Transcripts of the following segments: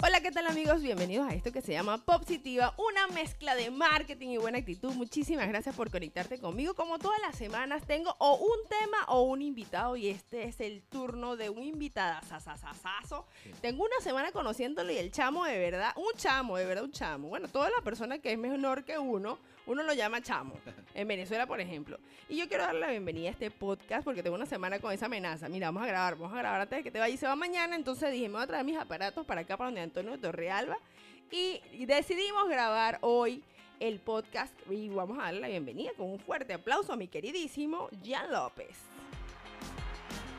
Hola, ¿qué tal amigos? Bienvenidos a esto que se llama Positiva, una mezcla de marketing y buena actitud. Muchísimas gracias por conectarte conmigo. Como todas las semanas tengo o un tema o un invitado y este es el turno de un invitado sasasasazo. Tengo una semana conociéndolo y el chamo de verdad, un chamo, de verdad un chamo. Bueno, toda la persona que es menor que uno, uno lo llama chamo. En Venezuela, por ejemplo. Y yo quiero darle la bienvenida a este podcast porque tengo una semana con esa amenaza. Mira, vamos a grabar, vamos a grabar antes de que te vayas y se va mañana. Entonces dije, me voy a traer mis aparatos para acá, para donde Antonio Torrealba. Y decidimos grabar hoy el podcast y vamos a darle la bienvenida con un fuerte aplauso a mi queridísimo Jan López.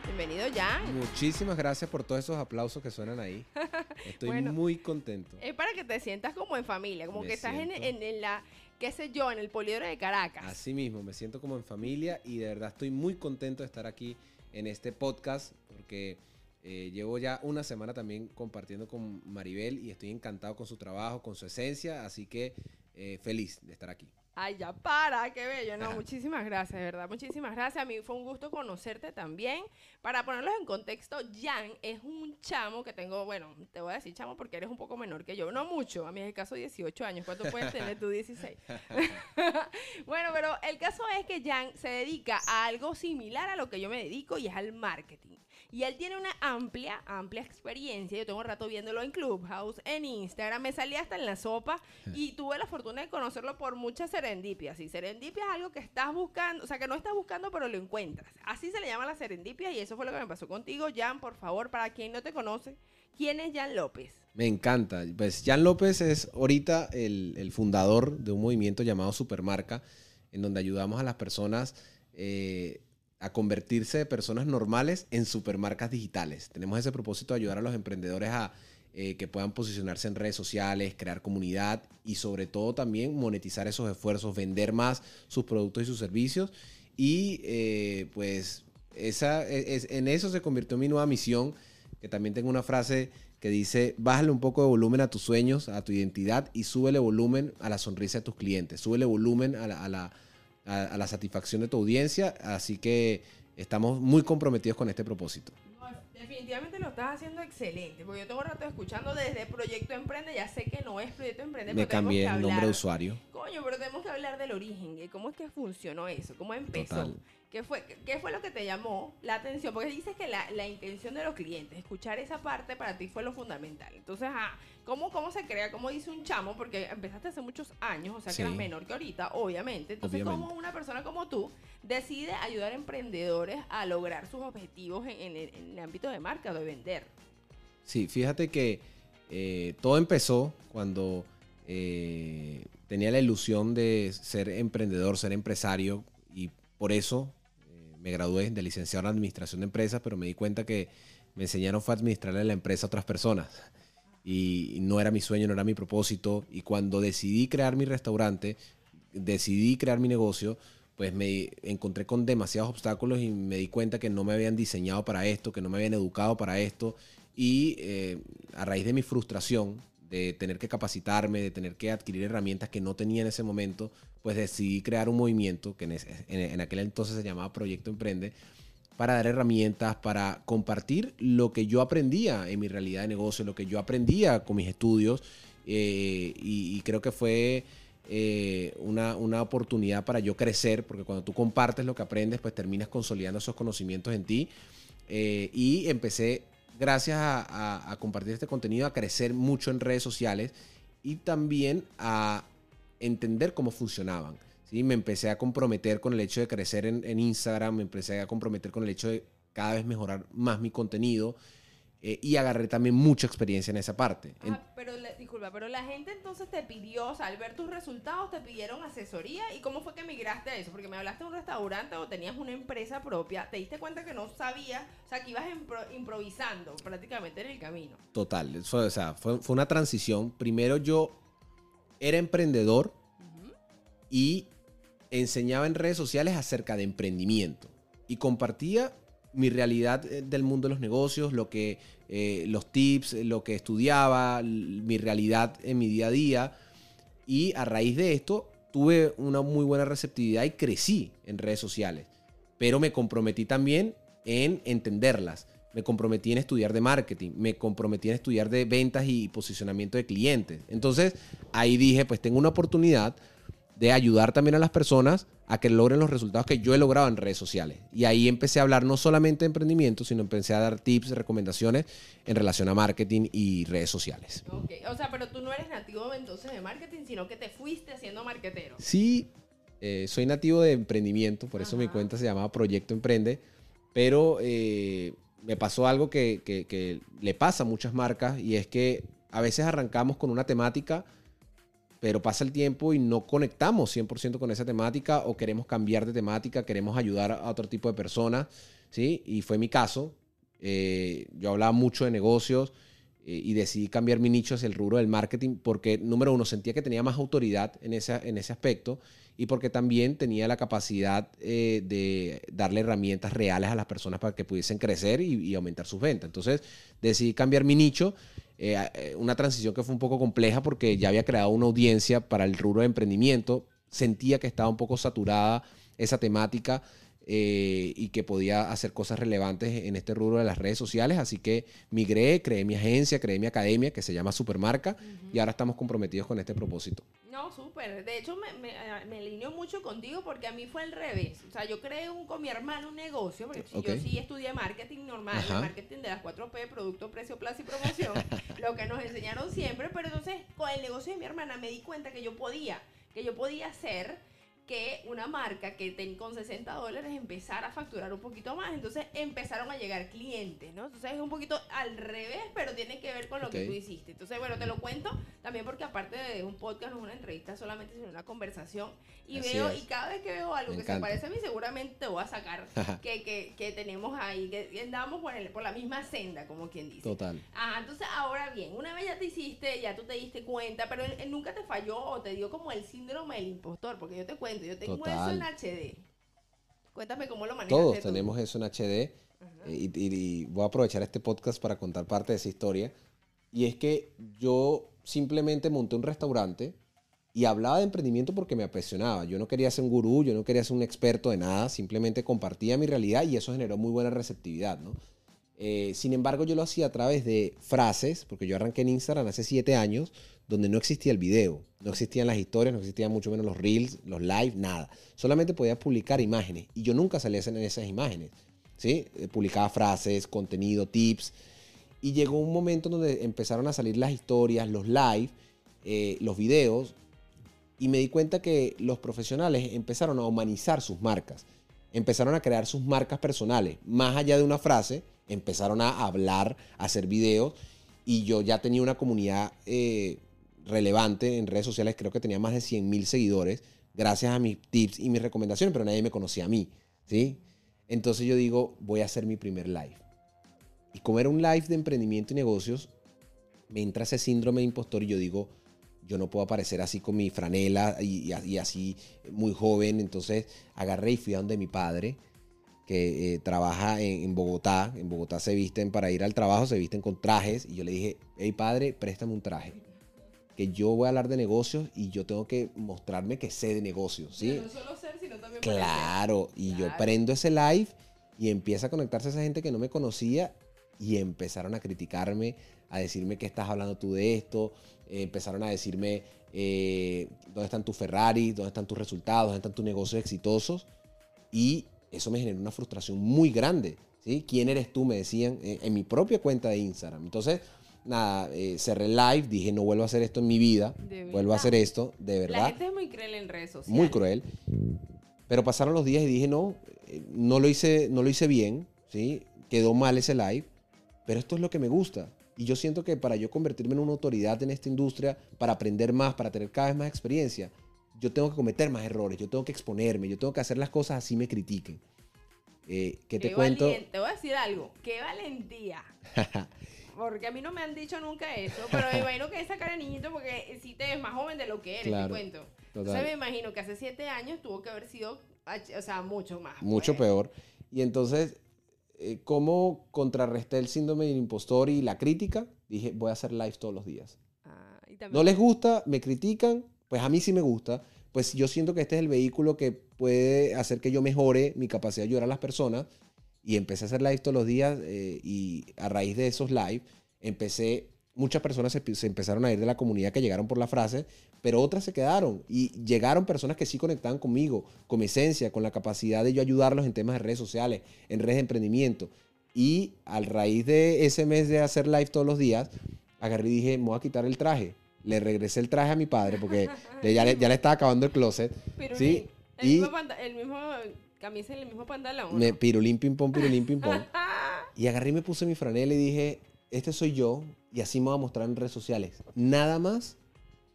Bienvenido, Jan. Muchísimas gracias por todos esos aplausos que suenan ahí. Estoy muy contento. Es para que te sientas como en familia, como que estás en, en, la, qué sé yo, en el poliedro de Caracas. Así mismo, me siento como en familia y de verdad estoy muy contento de estar aquí en este podcast porque eh, llevo ya una semana también compartiendo con Maribel y estoy encantado con su trabajo, con su esencia, así que eh, feliz de estar aquí. Ay, ya para, qué bello. No, muchísimas gracias, de verdad. Muchísimas gracias. A mí fue un gusto conocerte también. Para ponerlos en contexto, Jan es un chamo que tengo, bueno, te voy a decir chamo porque eres un poco menor que yo. No mucho, a mí es el caso 18 años. ¿Cuánto puedes tener tú 16? bueno, pero el caso es que Jan se dedica a algo similar a lo que yo me dedico y es al marketing. Y él tiene una amplia, amplia experiencia. Yo tengo un rato viéndolo en Clubhouse, en Instagram. Me salí hasta en la sopa y tuve la fortuna de conocerlo por muchas serendipias. Y serendipia es algo que estás buscando, o sea, que no estás buscando, pero lo encuentras. Así se le llama la serendipia y eso fue lo que me pasó contigo. Jan, por favor, para quien no te conoce, ¿quién es Jan López? Me encanta. Pues Jan López es ahorita el, el fundador de un movimiento llamado Supermarca, en donde ayudamos a las personas. Eh, a convertirse de personas normales en supermarcas digitales. Tenemos ese propósito de ayudar a los emprendedores a eh, que puedan posicionarse en redes sociales, crear comunidad y sobre todo también monetizar esos esfuerzos, vender más sus productos y sus servicios. Y eh, pues esa, e, es, en eso se convirtió mi nueva misión, que también tengo una frase que dice, bájale un poco de volumen a tus sueños, a tu identidad y súbele volumen a la sonrisa de tus clientes, súbele volumen a la a, la satisfacción de tu audiencia. Así que estamos muy comprometidos con este propósito. definitivamente lo estás haciendo excelente, porque yo tengo rato escuchando desde Proyecto Emprende, ya sé que no es Proyecto Emprende. Me cambié el nombre de usuario. Coño, pero tenemos que hablar del origen, de cómo es que funcionó eso, cómo empezó. ¿Qué fue, ¿Qué fue lo que te llamó la atención? Porque dices que la, la, intención de los clientes, escuchar esa parte para ti fue lo fundamental. Entonces, ah, ¿cómo, ¿cómo se crea? ¿Cómo dice un chamo? Porque empezaste hace muchos años, o sea que eras menor que ahorita, obviamente. Entonces, ¿cómo una persona como tú decide ayudar a emprendedores a lograr sus objetivos en, el, ámbito de marca, de vender? Sí, fíjate que eh, todo empezó cuando eh, tenía la ilusión de ser emprendedor, ser empresario, y por eso me gradué de licenciado en administración de empresas, pero me di cuenta que me enseñaron fue administrarle la empresa a otras personas. Y no era mi sueño, no era mi propósito. Y cuando decidí crear mi restaurante, decidí crear mi negocio, pues me encontré con demasiados obstáculos y me di cuenta que no me habían diseñado para esto, que no me habían educado para esto. Y eh, a raíz de mi frustración, de tener que capacitarme, de tener que adquirir herramientas que no tenía en ese momento, pues decidí crear un movimiento que en, aquel entonces se llamaba Proyecto Emprende, para dar herramientas, para compartir lo que yo aprendía en mi realidad de negocio, lo que yo aprendía con mis estudios, eh, y, creo que fue eh, una, oportunidad para yo crecer, porque cuando tú compartes lo que aprendes, pues terminas consolidando esos conocimientos en ti. Eh, y empecé gracias a, compartir este contenido, a crecer mucho en redes sociales y también a entender cómo funcionaban. ¿sí? Me empecé a comprometer con el hecho de crecer en, Instagram, me empecé a comprometer con el hecho de cada vez mejorar más mi contenido. Eh, y agarré también mucha experiencia en esa parte. Ah, pero disculpa, pero la gente entonces te pidió, o sea, al ver tus resultados, te pidieron asesoría. ¿Y cómo fue que migraste a eso? Porque me hablaste de un restaurante o tenías una empresa propia. ¿Te diste cuenta que no sabías, o sea, que ibas improvisando prácticamente en el camino? Total, o sea, fue, fue una transición. Primero yo era emprendedor y enseñaba en redes sociales acerca de emprendimiento. Y compartía mi realidad eh, del mundo de los negocios, lo que, eh, los tips, lo que estudiaba, mi realidad en mi día a día. Y a raíz de esto tuve una muy buena receptividad y crecí en redes sociales. Pero me comprometí también en entenderlas. me comprometí en estudiar de marketing, me comprometí en estudiar de ventas y posicionamiento de clientes. Entonces ahí dije, pues tengo una oportunidad de ayudar también a las personas a que logren los resultados que yo he logrado en redes sociales. Y ahí empecé a hablar no solamente de emprendimiento, sino empecé a dar tips, recomendaciones en relación a marketing y redes sociales. Ok, o sea, pero tú no eres nativo entonces de marketing, sino que te fuiste haciendo marketero. Sí, eh, soy nativo de emprendimiento, por eso mi cuenta se llamaba Proyecto Emprende, pero eh, me pasó algo que, que, le pasa a muchas marcas y es que a veces arrancamos con una temática, pero pasa el tiempo y no conectamos 100% con esa temática o queremos cambiar de temática, queremos ayudar a otro tipo de personas, ¿sí? Y fue mi caso. Eh, yo hablaba mucho de negocios eh, y decidí cambiar mi nicho hacia el rubro del marketing porque, número uno, sentía que tenía más autoridad en ese, en ese aspecto y porque también tenía la capacidad eh, de darle herramientas reales a las personas para que pudiesen crecer y, aumentar sus ventas. Entonces decidí cambiar mi nicho, eh, eh, una transición que fue un poco compleja porque ya había creado una audiencia para el rubro de emprendimiento, sentía que estaba un poco saturada esa temática eh, y que podía hacer cosas relevantes en este rubro de las redes sociales. Así que migré, creé mi agencia, creé mi academia que se llama Supermarca y ahora estamos comprometidos con este propósito. No, súper. De hecho, me, me, me, alineo mucho contigo porque a mí fue al revés. O sea, yo creé un, con mi hermano un negocio, porque yo sí estudié marketing normal, marketing de las 4P, producto, precio, plaza y promoción, lo que nos enseñaron siempre. Pero entonces, con el negocio de mi hermana me di cuenta que yo podía, que yo podía hacer que una marca que ten, con 60 dólares empezara a facturar un poquito más. Entonces empezaron a llegar clientes, ¿no? Entonces es un poquito al revés, pero tiene que ver con lo que tú hiciste. Entonces, bueno, te lo cuento también porque aparte de un podcast, no es una entrevista solamente, sino una conversación. Y veo, y cada vez que veo algo que se parece a mí, seguramente te voy a sacar que, que, que, tenemos ahí, que andamos por, el, por la misma senda, como quien dice. Total. Ah, entonces ahora bien, una vez ya te hiciste, ya tú te diste cuenta, pero él nunca te falló o te dio como el síndrome del impostor, porque yo te cuento yo tengo eso en HD. Cuéntame cómo lo manejas. Todos tenemos eso en HD. Eh, y, voy a aprovechar este podcast para contar parte de esa historia. Y es que yo simplemente monté un restaurante y hablaba de emprendimiento porque me apasionaba. Yo no quería ser un gurú, yo no quería ser un experto de nada, simplemente compartía mi realidad y eso generó muy buena receptividad, ¿no? Eh, sin embargo, yo lo hacía a través de frases, porque yo arranqué en Instagram hace siete años, donde no existía el video, no existían las historias, no existían mucho menos los reels, los live, nada. Solamente podía publicar imágenes y yo nunca salía en esas imágenes. ¿sí? Eh, publicaba frases, contenido, tips. Y llegó un momento donde empezaron a salir las historias, los live, eh, los videos, y me di cuenta que los profesionales empezaron a humanizar sus marcas, empezaron a crear sus marcas personales, más allá de una frase empezaron a hablar, a hacer videos y yo ya tenía una comunidad eh, relevante en redes sociales, creo que tenía más de 100 mil seguidores gracias a mis tips y mis recomendaciones, pero nadie me conocía a mí, ¿sí? Entonces yo digo, voy a hacer mi primer live. Y como era un live de emprendimiento y negocios, me entra ese síndrome de impostor y yo digo, yo no puedo aparecer así con mi franela y, y así muy joven. Entonces agarré y fui a donde mi padre que eh, trabaja en, Bogotá. En Bogotá se visten para ir al trabajo, se visten con trajes. Y yo le dije, hey padre, préstame un traje. Que yo voy a hablar de negocios y yo tengo que mostrarme que sé de negocios. ¿sí? no solo ser, sino también Claro, y yo prendo ese live y empieza a conectarse esa gente que no me conocía y empezaron a criticarme, a decirme que estás hablando tú de esto. Eh, empezaron a decirme eh, dónde están tus Ferrari, dónde están tus resultados, dónde están tus negocios exitosos. Y eso me generó una frustración muy grande. ¿sí? ¿Quién eres tú? Me decían en, mi propia cuenta de Instagram. Entonces, nada, eh, cerré live, dije, no vuelvo a hacer esto en mi vida, vuelvo a hacer esto, de verdad. La gente es muy cruel en redes sociales. Muy cruel. Pero pasaron los días y dije, no, eh, no lo hice, no lo hice bien, ¿sí? Quedó mal ese live, pero esto es lo que me gusta. Y yo siento que para yo convertirme en una autoridad en esta industria, para aprender más, para tener cada vez más experiencia, yo tengo que cometer más errores, yo tengo que exponerme, yo tengo que hacer las cosas así me critiquen. Eh, ¿Qué te cuento? Te voy a decir algo, qué valentía. porque a mí no me han dicho nunca eso, pero me imagino que esa cara de niñito porque si te ves más joven de lo que eres, te cuento. Entonces me imagino que hace siete años tuvo que haber sido, o sea, mucho más. Mucho pues. peor. Y entonces, eh, ¿cómo contrarresté el síndrome del impostor y la crítica? Dije, voy a hacer live todos los días. Ah, no les gusta, me critican, pues a mí sí me gusta, pues yo siento que este es el vehículo que puede hacer que yo mejore mi capacidad de ayudar a las personas y empecé a hacer live todos los días eh, y a raíz de esos live empecé, muchas personas se, se, empezaron a ir de la comunidad que llegaron por la frase, pero otras se quedaron y llegaron personas que sí conectaban conmigo, con mi esencia, con la capacidad de yo ayudarlos en temas de redes sociales, en redes de emprendimiento. Y a raíz de ese mes de hacer live todos los días, agarré y dije, me voy a quitar el traje. Le regresé el traje a mi padre porque ya, le, ya, le, estaba acabando el closet. Pero ¿sí? el, y mismo el mismo camisa y el mismo pantalón. Me, pirulín, pim, pom, pirulín, pim, pom. y agarré y me puse mi franela y dije, este soy yo y así me voy a mostrar en redes sociales. Nada más,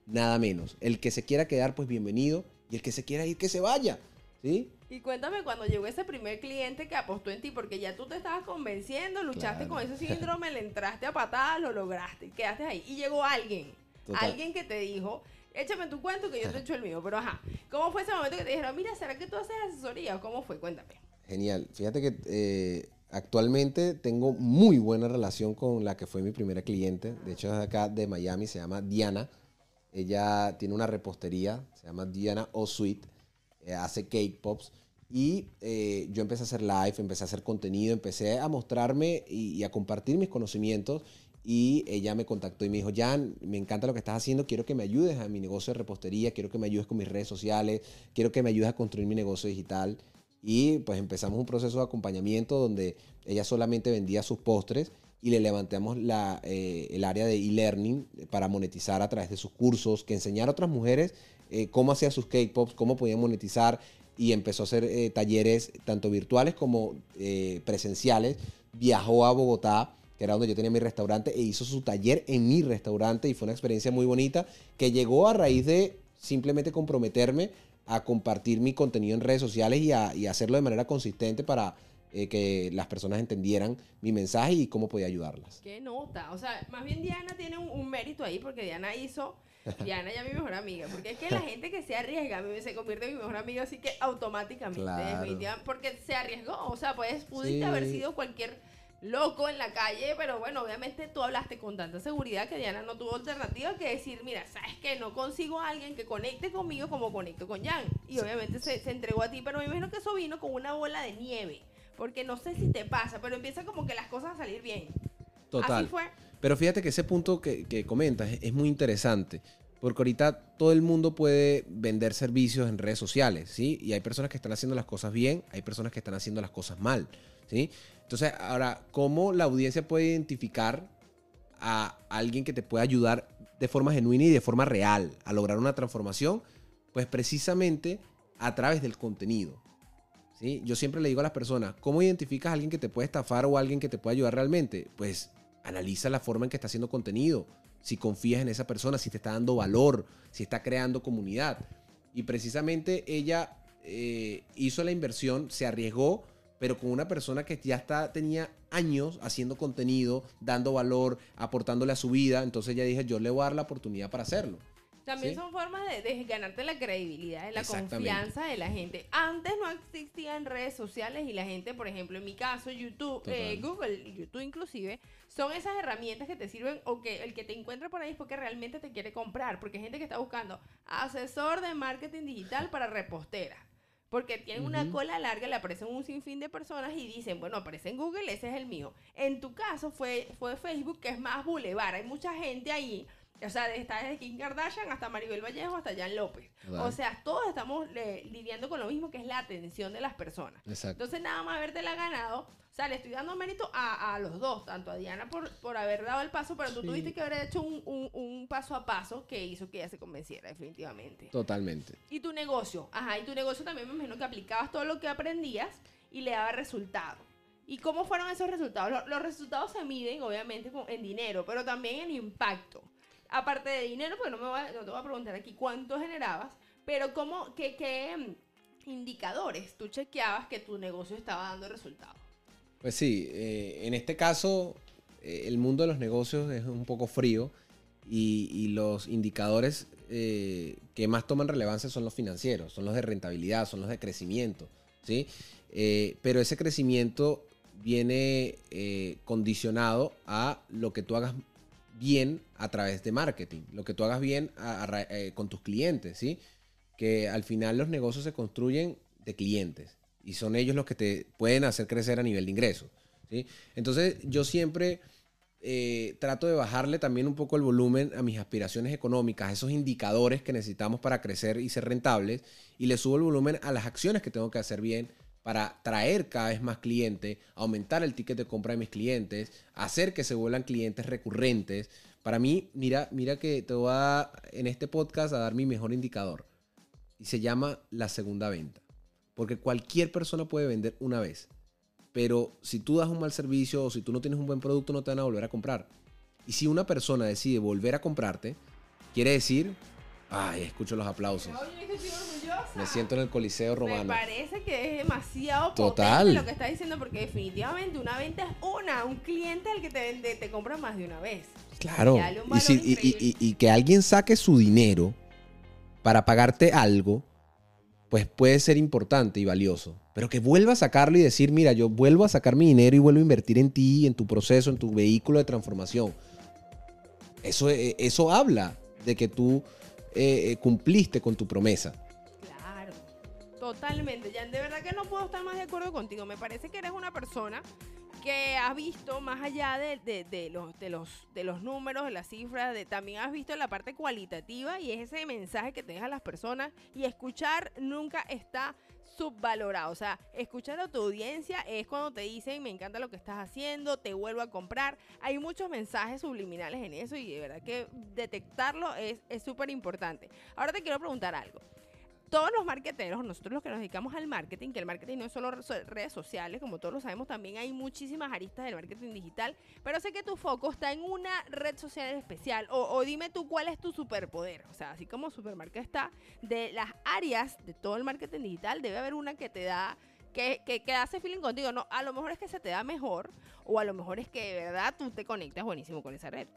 nada menos. El que se quiera quedar, pues bienvenido. Y el que se quiera ir, que se vaya. ¿Sí? Y cuéntame cuando llegó ese primer cliente que apostó en ti, porque ya tú te estabas convenciendo, luchaste Claro. con ese síndrome, le entraste a patadas, lo lograste, quedaste ahí. Y llegó alguien, Total. alguien que te dijo, échame tu cuento que yo te echo el mío. Pero ajá, ¿cómo fue ese momento que te dijeron, mira, ¿será que tú haces asesoría? ¿O ¿Cómo fue? Cuéntame. Genial. Fíjate que eh, actualmente tengo muy buena relación con la que fue mi primera cliente. De hecho, es acá de Miami, se llama Diana. Ella tiene una repostería, se llama Diana O Sweet. eh, hace cake pops. Y eh, yo empecé a hacer live, empecé a hacer contenido, empecé a mostrarme y, y a compartir mis conocimientos. Y ella me contactó y me dijo, Jan, me encanta lo que estás haciendo, quiero que me ayudes a mi negocio de repostería, quiero que me ayudes con mis redes sociales, quiero que me ayudes a construir mi negocio digital. Y pues empezamos un proceso de acompañamiento donde ella solamente vendía sus postres y le levantamos eh, el área de e-learning para monetizar a través de sus cursos, que enseñar a otras mujeres eh, cómo hacía sus cake pops, cómo podían monetizar y empezó a hacer eh, talleres tanto virtuales como presenciales. Viajó a Bogotá, que era donde yo tenía mi restaurante, e hizo su taller en mi restaurante y fue una experiencia muy bonita que llegó a raíz de simplemente comprometerme a compartir mi contenido en redes sociales y, a, y hacerlo de manera consistente para eh, que las personas entendieran mi mensaje y cómo podía ayudarlas. ¿Qué nota? O sea, más bien Diana tiene un, un mérito ahí porque Diana hizo, Diana ya mi mejor amiga, porque es que la gente que se arriesga se convierte en mi mejor amiga así que automáticamente, Claro. porque se arriesgó, o sea, pues pudiste Sí. haber sido cualquier loco en la calle, pero bueno, obviamente tú hablaste con tanta seguridad que Diana no tuvo alternativa que decir, mira, sabes que no consigo a alguien que conecte conmigo como conecto con Jan. Y obviamente se, se entregó a ti, pero me imagino que eso vino con una bola de nieve. Porque no sé si te pasa, pero empieza como que las cosas a salir bien. Total. Así fue. Pero fíjate que ese punto que, que comentas es, es muy interesante. Porque ahorita todo el mundo puede vender servicios en redes sociales, ¿sí? Y hay personas que están haciendo las cosas bien, hay personas que están haciendo las cosas mal, ¿sí? Entonces, ahora, ¿cómo la audiencia puede identificar a alguien que te pueda ayudar de forma genuina y de forma real a lograr una transformación? Pues precisamente a través del contenido. ¿sí? Yo siempre le digo a las personas, ¿cómo identificas a alguien que te puede estafar o a alguien que te puede ayudar realmente? Pues analiza la forma en que está haciendo contenido, si confías en esa persona, si te está dando valor, si está creando comunidad. Y precisamente ella eh, hizo la inversión, se arriesgó, pero con una persona que ya está, tenía años haciendo contenido, dando valor, aportándole a su vida. Entonces ella dije, yo le voy a dar la oportunidad para hacerlo. También Sí. son formas de, de ganarte la credibilidad, la confianza de la gente. Antes no existían redes sociales y la gente, por ejemplo, en mi caso, YouTube, eh. Google, YouTube inclusive, son esas herramientas que te sirven o que el que te encuentra por ahí es porque realmente te quiere comprar. Porque hay gente que está buscando asesor de marketing digital para repostera. Porque tienen una cola larga, le aparecen un sinfín de personas y dicen, bueno, aparece en Google, ese es el mío. En tu caso fue, fue Facebook, que es más bulevar. Hay mucha gente ahí, o sea, está desde Kim Kardashian hasta Maribel Vallejo hasta Jan López. O sea, todos estamos eh, lidiando con lo mismo que es la atención de las personas. Exacto. Entonces, nada más habértela ganado. O sea, le estoy dando mérito a, a los dos, tanto a Diana por, por haber dado el paso, pero tú Sí. tuviste que haber hecho un, un- un paso a paso que hizo que ella se convenciera, definitivamente. Totalmente. Y tu negocio, ajá, y tu negocio también me imagino que aplicabas todo lo que aprendías y le daba resultado. ¿Y cómo fueron esos resultados? Lo- Los, resultados se miden, obviamente, en dinero, pero también en impacto. Aparte de dinero, porque no, me voy a- no te voy a preguntar aquí cuánto generabas, pero cómo, qué, qué mm, indicadores tú chequeabas que tu negocio estaba dando resultados. Pues sí, eh, en este caso eh, el mundo de los negocios es un poco frío y, los indicadores eh, que más toman relevancia son los financieros, son los de rentabilidad, son los de crecimiento, ¿sí? Pero ese crecimiento viene condicionado a lo que tú hagas bien a través de marketing, lo que tú hagas bien con tus clientes, ¿sí? Que al final los negocios se construyen de clientes y son ellos los que te pueden hacer crecer a nivel de ingresos. ¿sí? Entonces yo siempre eh, trato de bajarle también un poco el volumen a mis aspiraciones económicas, esos indicadores que necesitamos para crecer y ser rentables, y le subo el volumen a las acciones que tengo que hacer bien para traer cada vez más clientes, aumentar el ticket de compra de mis clientes, hacer que se vuelvan clientes recurrentes. Para mí, mira, mira que te voy a, en este podcast a dar mi mejor indicador. Y se llama la segunda venta. Porque cualquier persona puede vender una vez. Pero si tú das un mal servicio o si tú no tienes un buen producto, no te van a volver a comprar. Y si una persona decide volver a comprarte, quiere decir, ay, escucho los aplausos. Me siento en el Coliseo Romano. Me parece que es demasiado Total. lo que está diciendo porque definitivamente una venta es una, un cliente al que te vende te compra más de una vez. Claro. y que alguien saque su dinero para pagarte algo pues puede ser importante y valioso. Pero que vuelva a sacarlo y decir, mira, yo vuelvo a sacar mi dinero y vuelvo a invertir en ti, en tu proceso, en tu vehículo de transformación. Eso, eh, eso habla de que tú eh, eh, cumpliste con tu promesa. Claro, totalmente. De verdad que no puedo estar más de acuerdo contigo. Me parece que eres una persona que has visto más allá de, los, de, los, de los números, de las cifras, de, también has visto la parte cualitativa y es ese mensaje que te deja las personas y escuchar nunca está subvalorado. O sea, escuchar a tu audiencia es cuando te dicen, me encanta lo que estás haciendo, te vuelvo a comprar. Hay muchos mensajes subliminales en eso y de verdad que detectarlo es súper importante. Ahora te quiero preguntar algo todos los marqueteros, nosotros los que nos dedicamos al marketing, que el marketing no es solo redes sociales, como todos lo sabemos, también hay muchísimas aristas del marketing digital, pero sé que tu foco está en una red social especial, o, dime tú cuál es tu superpoder, o sea, así como Supermarket está, de las áreas de todo el marketing digital, debe haber una que te da... Que, que, hace feeling contigo, no, a lo mejor es que se te da mejor o a lo mejor es que de verdad tú te conectas buenísimo con esa red.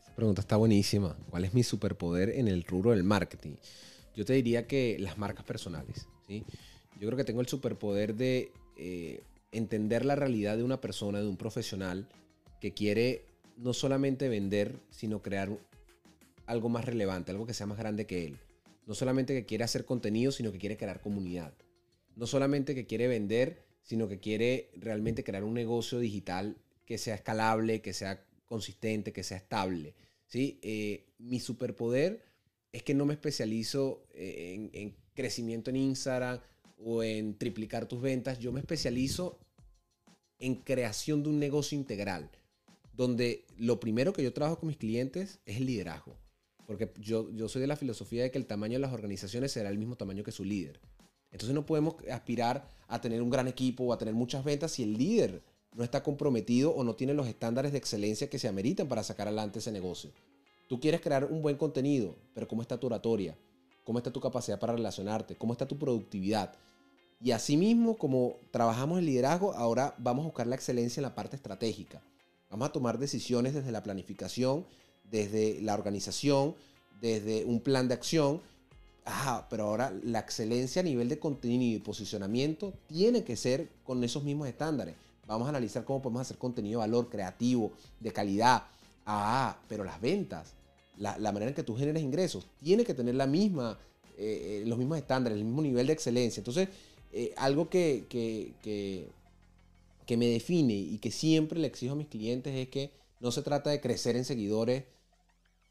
Esa pregunta está buenísima. ¿Cuál es mi superpoder en el rubro del marketing? Yo te diría que las marcas personales. ¿sí? Yo creo que tengo el superpoder de eh, entender la realidad de una persona, de un profesional que quiere no solamente vender, sino crear algo más relevante, algo que sea más grande que él. No solamente que quiere hacer contenido, sino que quiere crear comunidad. No solamente que quiere vender, sino que quiere realmente crear un negocio digital que sea escalable, que sea consistente, que sea estable. ¿sí? Eh, mi superpoder es que no me especializo eh, en, crecimiento en Instagram o en triplicar tus ventas. Yo me especializo en creación de un negocio integral, donde lo primero que yo trabajo con mis clientes es el liderazgo. Porque yo, yo soy de la filosofía de que el tamaño de las organizaciones será el mismo tamaño que su líder. Entonces no podemos aspirar a tener un gran equipo o a tener muchas ventas si el líder no está comprometido o no tiene los estándares de excelencia que se ameritan para sacar adelante ese negocio. Tú quieres crear un buen contenido, pero ¿cómo está tu oratoria? ¿Cómo está tu capacidad para relacionarte? ¿Cómo está tu productividad? Y asimismo, como trabajamos en liderazgo, ahora vamos a buscar la excelencia en la parte estratégica. Vamos a tomar decisiones desde la planificación, desde la organización, desde un plan de acción. Ajá, pero ahora la excelencia a nivel de contenido y posicionamiento tiene que ser con esos mismos estándares. Vamos a analizar cómo podemos hacer contenido de valor creativo, de calidad, Ah, pero las ventas, la, manera en que tú generas ingresos, tiene que tener la misma, eh, eh, los mismos estándares, el mismo nivel de excelencia. Entonces, eh, algo que, que, que, me define y que siempre le exijo a mis clientes es que no se trata de crecer en seguidores,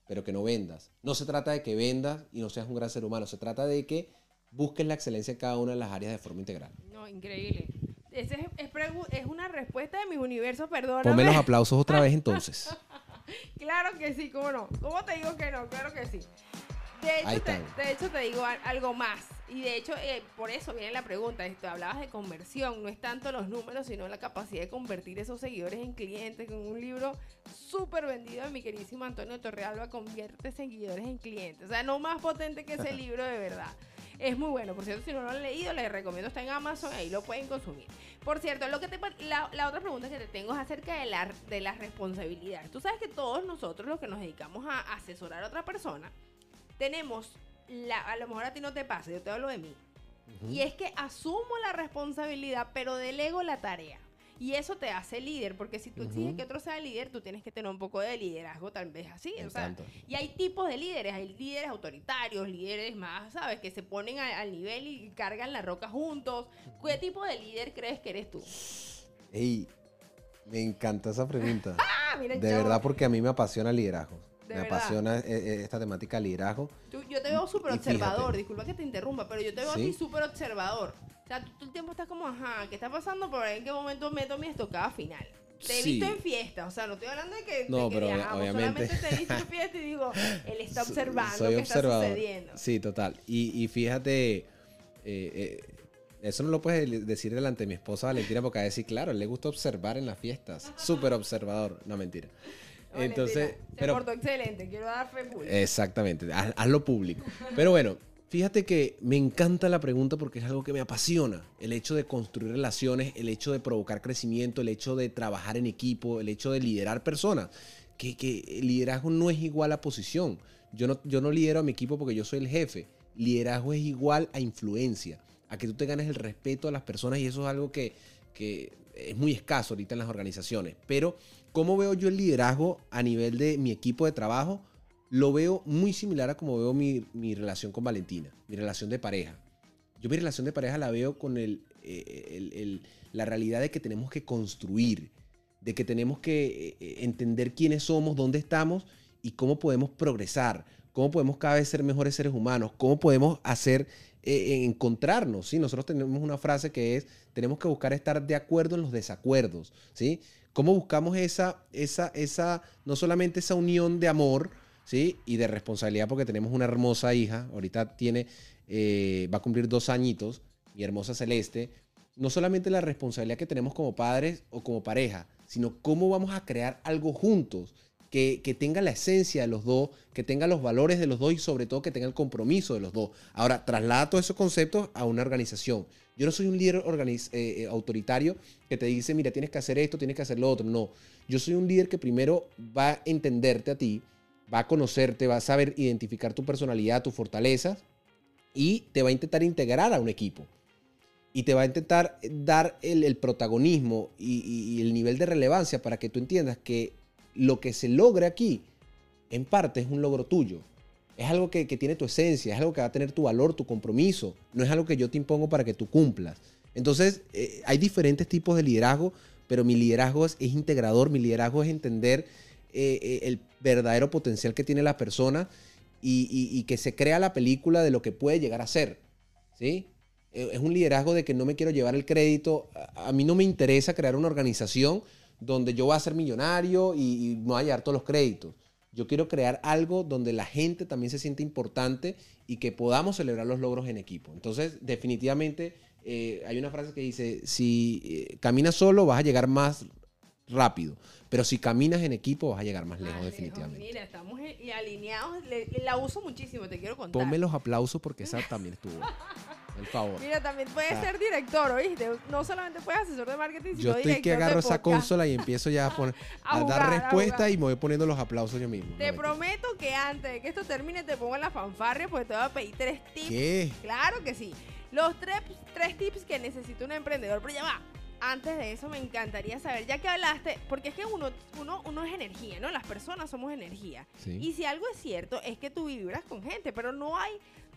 pero que no vendas. No se trata de que vendas y no seas un gran ser humano. Se trata de que busques la excelencia en cada una de las áreas de forma integral. No, increíble. Esa es, es, una respuesta de mis universos, perdón. Ponme los aplausos otra vez entonces. claro que sí, ¿cómo no? ¿Cómo te digo que no? Claro que sí. De hecho, te, de hecho, te digo algo más. Y de hecho, eh, por eso viene la pregunta. Esto, hablabas de conversión. No es tanto los números, sino la capacidad de convertir esos seguidores en clientes. Con un libro súper vendido de mi queridísimo Antonio Torrealba, convierte seguidores en clientes. O sea, no más potente que ese libro de verdad. Es muy bueno. Por cierto, si no lo han leído, les recomiendo. Está en Amazon, ahí lo pueden consumir. Por cierto, lo que te, la, otra pregunta que te tengo es acerca de la, de la responsabilidad. Tú sabes que todos nosotros, los que nos dedicamos a asesorar a otra persona, tenemos, la, a lo mejor a ti no te pasa, yo te hablo de mí. Y es que asumo la responsabilidad, pero delego la tarea. Y eso te hace líder, porque si tú exiges Ujú. que otro sea líder, tú tienes que tener un poco de liderazgo, tal vez así. O sea, y hay tipos de líderes, hay líderes autoritarios, líderes más, ¿sabes? Que se ponen a- al nivel y cargan la roca juntos. ¿Qué tipo de líder crees que eres tú? Ey, me encanta esa pregunta. Ah, mira, De yo- verdad, porque a mí me apasiona el liderazgo. De me verdad. apasiona eh, eh, esta temática liderazgo. Yo te veo súper observador, disculpa que te interrumpa, pero yo te veo ¿Sí? a ti súper observador. O sea, tú todo el tiempo estás como, ajá, ¿qué está pasando? Por ahí en qué momento meto mi estocada final. Te he Sí. visto en fiesta, o sea, no estoy hablando de que, No, de que pero obvia- viajamos, obviamente. solamente te he visto en fiesta y digo, él está So- observando qué está observador. sucediendo. Sí, total. Y, y fíjate, eh, eh, eso no lo puedes decir delante de mi esposa Valentina porque va a decir, claro, le gusta observar en las fiestas. Súper observador. No, mentira. Valentina, Entonces, se pero portó excelente, quiero dar fe full. Exactamente, haz- hazlo público. Pero bueno, fíjate que me encanta la pregunta porque es algo que me apasiona. El hecho de construir relaciones, el hecho de provocar crecimiento, el hecho de trabajar en equipo, el hecho de liderar personas. Que, que el liderazgo no es igual a posición. Yo no, yo no lidero a mi equipo porque yo soy el jefe. Liderazgo es igual a influencia, a que tú te ganes el respeto a las personas y eso es algo que, que es muy escaso ahorita en las organizaciones. Pero, ¿cómo veo yo el liderazgo a nivel de mi equipo de trabajo? Lo veo muy similar a como veo mi, mi relación con Valentina, mi relación de pareja. Yo mi relación de pareja la veo con el, eh, el- el- la realidad de que tenemos que construir, de que tenemos que eh, entender quiénes somos, dónde estamos y cómo podemos progresar, cómo podemos cada vez ser mejores seres humanos, cómo podemos hacer, eh, encontrarnos. ¿sí? Nosotros tenemos una frase que es, tenemos que buscar estar de acuerdo en los desacuerdos. ¿sí? ¿Cómo buscamos esa, esa, esa, no solamente esa unión de amor, ¿sí? Y de responsabilidad porque tenemos una hermosa hija, ahorita tiene, eh, va a cumplir dos añitos, mi hermosa Celeste, no solamente la responsabilidad que tenemos como padres o como pareja, sino cómo vamos a crear algo juntos que, que tenga la esencia de los dos, que tenga los valores de los dos y sobre todo que tenga el compromiso de los dos. Ahora, traslada todos esos conceptos a una organización. Yo no soy un líder eh, eh, autoritario que te dice, mira, tienes que hacer esto, tienes que hacer lo otro. No, yo soy un líder que primero va a entenderte a ti, va a conocerte, va a saber identificar tu personalidad, tus fortalezas y te va a intentar integrar a un equipo. Y te va a intentar dar el, protagonismo y, el nivel de relevancia para que tú entiendas que lo que se logra aquí, en parte, es un logro tuyo. Es algo que, tiene tu esencia, es algo que va a tener tu valor, tu compromiso. No es algo que yo te impongo para que tú cumplas. Entonces, eh, hay diferentes tipos de liderazgo, pero mi liderazgo es integrador, mi liderazgo es entender eh, eh, el verdadero potencial que tiene la persona y, que se crea la película de lo que puede llegar a ser. ¿Sí? Eh, Es un liderazgo de que no me quiero llevar el crédito. A, mí no me interesa crear una organización donde yo voy a ser millonario y, y me voy a llevar todos los créditos. Yo quiero crear algo donde la gente también se siente importante y que podamos celebrar los logros en equipo. Entonces, definitivamente, hay una frase que dice, si caminas solo vas a llegar más rápido, pero si caminas en equipo vas a llegar más lejos, Más lejos. definitivamente. Mira, estamos alineados. le- la uso muchísimo, te quiero contar. Ponme los aplausos porque esa también estuvo. Por favor. Mira, también puedes Ah. ser director, ¿oíste? No solamente puedes asesor de marketing, sino Yo estoy director que de agarro esa consola y empiezo ya a, poner, A a jugar, dar respuesta y me voy poniendo los aplausos yo mismo. Te No, prometo que antes de que esto termine te pongo en la fanfarria porque te voy a pedir tres tips. ¿Qué? Claro que sí. Los tres, tres tips que necesita un emprendedor. Pero ya va. Antes de eso me encantaría saber, ya que hablaste, porque es que uno, uno, uno es energía, ¿no? Las personas somos energía. Sí. Y si algo es cierto, es que tú vibras con gente, pero no hay,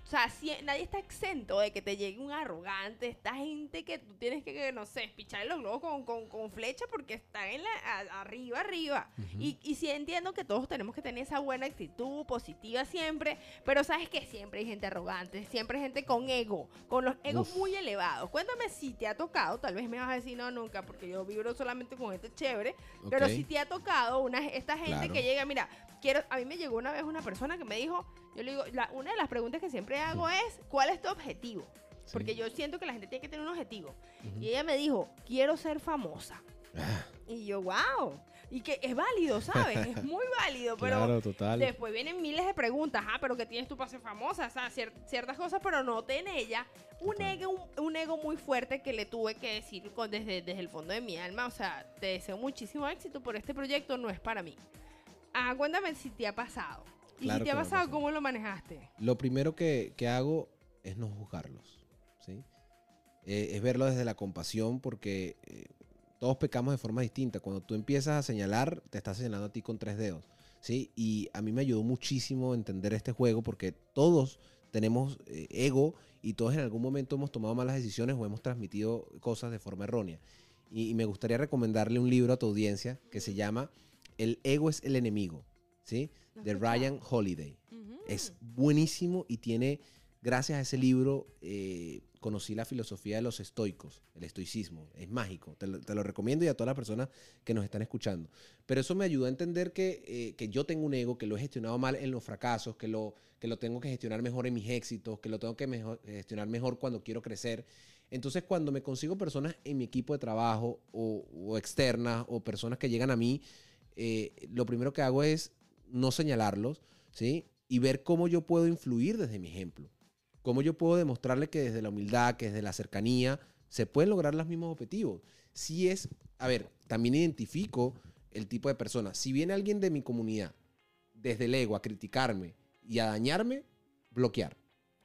o sea, si- nadie está exento de que te llegue un arrogante, esta gente que tú tienes que, que, no sé, pichar los globos con, con, con flecha porque están en la, a- arriba, arriba. Y, y sí entiendo que todos tenemos que tener esa buena actitud positiva siempre, pero sabes que siempre hay gente arrogante, siempre hay gente con ego, con los egos Uf. muy elevados. Cuéntame si te ha tocado, tal vez me vas a decir no nunca, porque yo vibro solamente con gente chévere, pero si te ha tocado una, esta gente Claro. que llega, mira, quiero, a mí me llegó una vez una persona que me dijo, yo le digo, la- una de las preguntas que siempre hago es, ¿cuál es tu objetivo? Sí. Porque yo siento que la gente tiene que tener un objetivo. Ujú. Y ella me dijo, quiero ser famosa. Ah, Y yo, wow. Y que es válido, ¿sabes? Es muy válido, pero claro, total. después vienen miles de preguntas. Ah, pero ¿qué tienes tú para ser famosa? O sea, cier- ciertas cosas, pero noté en ella un ego, un, un ego muy fuerte que le tuve que decir con- desde, desde el fondo de mi alma. O sea, te deseo muchísimo éxito, pero este proyecto no es para mí. Ah, cuéntame si te ha pasado. Y Claro si te ha pasado, pasado. ¿cómo lo manejaste? Lo primero que, que hago es no juzgarlos. ¿sí? Eh, es verlo desde la compasión porque eh, todos pecamos de forma distinta. Cuando tú empiezas a señalar, te estás señalando a ti con tres dedos. ¿sí? Y a mí me ayudó muchísimo entender este juego porque todos tenemos eh, ego y todos en algún momento hemos tomado malas decisiones o hemos transmitido cosas de forma errónea. Y, y me gustaría recomendarle un libro a tu audiencia que se llama El ego es el enemigo, ¿sí? De. Ryan Holiday. Es buenísimo y tiene, gracias a ese libro, eh, conocí la filosofía de los estoicos, el estoicismo. Es mágico, te lo, te lo recomiendo y a todas las personas que nos están escuchando. Pero eso me ayudó a entender que, eh, que yo tengo un ego, que lo he gestionado mal en los fracasos, que lo, que lo tengo que gestionar mejor en mis éxitos, que lo tengo que mejor- gestionar mejor cuando quiero crecer. Entonces, cuando me consigo personas en mi equipo de trabajo o, o externas o personas que llegan a mí, eh, lo primero que hago es no señalarlos, ¿sí? Y ver cómo yo puedo influir desde mi ejemplo. Cómo yo puedo demostrarle que desde la humildad, que desde la cercanía, se pueden lograr los mismos objetivos. Si es, a ver, también identifico el tipo de persona. Si viene alguien de mi comunidad, desde el ego, a criticarme y a dañarme, bloquear.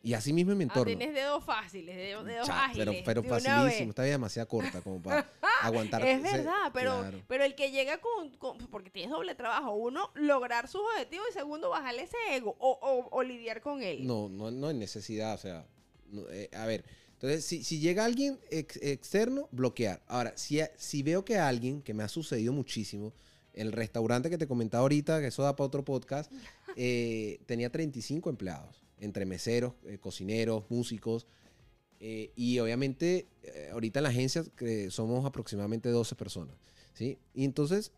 Y así mismo en mi Ah, entorno. tienes dedos fáciles, dedos, dedos Cha, ágiles. pero facilísimo, está bien demasiado corta como para aguantar. Es ese- verdad, pero, claro. pero el que llega con, con- Porque tienes doble trabajo. Uno, lograr sus objetivos y segundo, bajarle ese ego o, o- o lidiar con él. No, no, no hay necesidad, o sea, no, eh, a ver, entonces si, si llega alguien ex- externo, bloquear. Ahora, si, si veo que alguien, que me ha sucedido muchísimo, el restaurante que te comentaba ahorita, que eso da para otro podcast, eh, tenía 35 empleados, entre meseros, eh, cocineros, músicos, eh, y obviamente eh, ahorita en la agencia somos aproximadamente 12 personas, ¿sí? Y entonces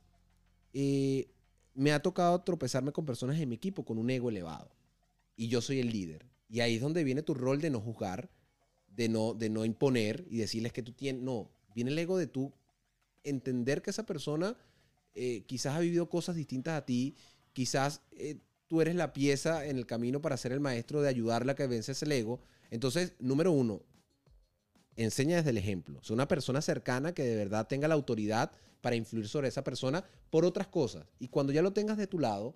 eh, me ha tocado tropezarme con personas en mi equipo con un ego elevado y yo soy el líder. Y ahí es donde viene tu rol de no juzgar, de no, de no imponer y decirles que tú tienes. No, viene el ego de tú entender que esa persona quizás ha vivido cosas distintas a ti, quizás tú eres la pieza en el camino para ser el maestro de ayudarla a que vence ese ego. Entonces, número uno, enseña desde el ejemplo. O sea, una persona cercana que de verdad tenga la autoridad para influir sobre esa persona por otras cosas. Y cuando ya lo tengas de tu lado,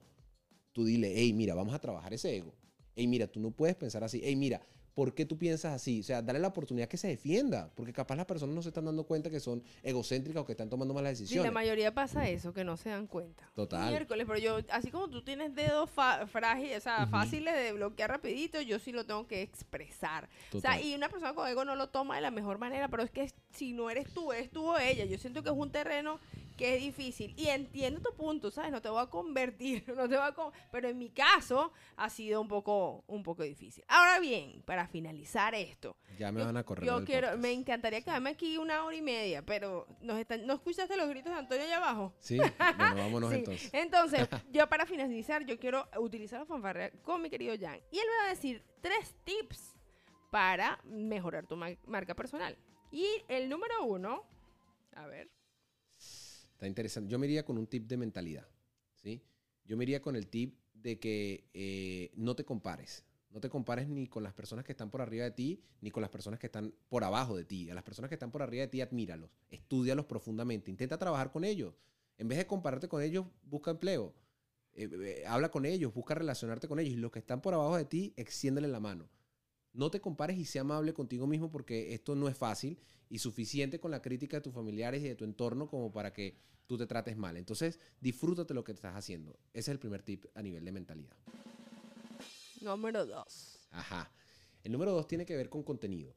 tú dile, hey, mira, vamos a trabajar ese ego. Hey, mira, tú no puedes pensar así. Hey, mira, ¿por qué tú piensas así? O sea, dale la oportunidad que se defienda, porque capaz las personas no se están dando cuenta que son egocéntricas o que están tomando malas Sí, decisiones. la mayoría pasa eso, que no se dan cuenta. Total. Miércoles, pero yo, así como tú tienes dedos frágiles, o sea, fáciles de bloquear rapidito, yo sí lo tengo que expresar. O sea, y una persona con ego no lo toma de la mejor manera, pero es que si no eres tú, eres tú o ella. Yo siento que es un terreno que es difícil. Y entiendo tu punto, ¿sabes? No te voy a convertir, no te voy a con- pero en mi caso ha sido un poco, un poco difícil. Ahora bien, para finalizar esto, ya me yo- van a correr. yo quiero, podcast. me encantaría quedarme aquí una hora y media, pero nos están, ¿no escuchaste los gritos de Antonio allá abajo? Sí, bueno, vámonos Sí. entonces. Entonces, yo para finalizar, yo quiero utilizar la fanfarria con mi querido Jan. Y él me va a decir tres tips para mejorar tu ma- marca personal. Y el número uno, a ver, Está interesante. Yo me iría con un tip de mentalidad, ¿sí? Yo me iría con el tip de que eh, no te compares. No te compares ni con las personas que están por arriba de ti, ni con las personas que están por abajo de ti. A las personas que están por arriba de ti, admíralos, estudialos profundamente, intenta trabajar con ellos. En vez de compararte con ellos, busca empleo. Eh, eh, habla con ellos, busca relacionarte con ellos. Y los que están por abajo de ti, extiéndele la mano. No te compares y sea amable contigo mismo porque esto no es fácil y suficiente con la crítica de tus familiares y de tu entorno como para que tú te trates mal. Entonces, disfrútate lo que estás haciendo. Ese es el primer tip a nivel de mentalidad. número dos. Ajá. El número dos tiene que ver con contenido.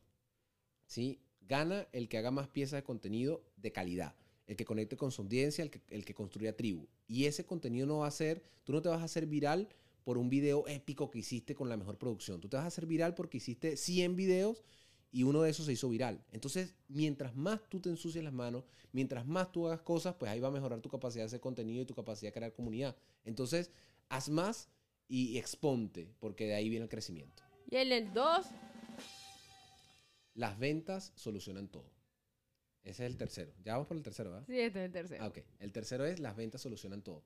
¿Sí? Gana el que haga más piezas de contenido de calidad. El que conecte con su audiencia, el que, el que construya tribu. Y ese contenido no va a ser, tú no te vas a hacer viral por un video épico que hiciste con la mejor producción. Tú te vas a hacer viral porque hiciste 100 videos y uno de esos se hizo viral. Entonces, mientras más tú te ensucias las manos, mientras más tú hagas cosas, pues ahí va a mejorar tu capacidad de hacer contenido y tu capacidad de crear comunidad. Entonces, haz más y exponte, porque de ahí viene el crecimiento. Y en el dos, Las ventas solucionan todo. Ese es el tercero. Ya vamos por el tercero, ¿verdad? sí, este es el tercero. Ah, ok. El tercero es las ventas solucionan todo.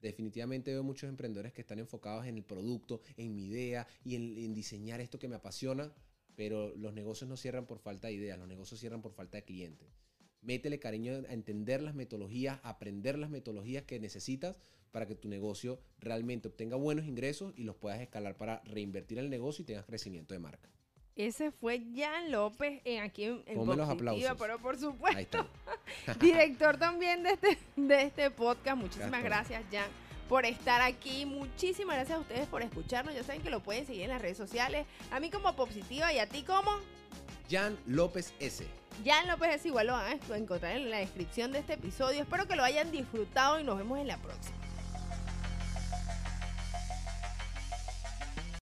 Definitivamente veo muchos emprendedores que están enfocados en el producto, en mi idea y en, diseñar esto que me apasiona, pero los negocios no cierran por falta de ideas, los negocios cierran por falta de clientes. Métele cariño a entender las metodologías, aprender las metodologías que necesitas para que tu negocio realmente obtenga buenos ingresos y los puedas escalar para reinvertir en el negocio y tengas crecimiento de marca. Ese fue Jan López en aquí en, en Ponme los Positiva, aplausos. pero por supuesto, director también de este, de este podcast. Muchísimas gracias, Jan, por estar aquí. Muchísimas gracias a ustedes por escucharnos. Ya saben que lo pueden seguir en las redes sociales. A mí como Positiva y a ti como Jan López S. Jan López es igual, lo van a encontrar en la descripción de este episodio. Espero que lo hayan disfrutado y nos vemos en la próxima.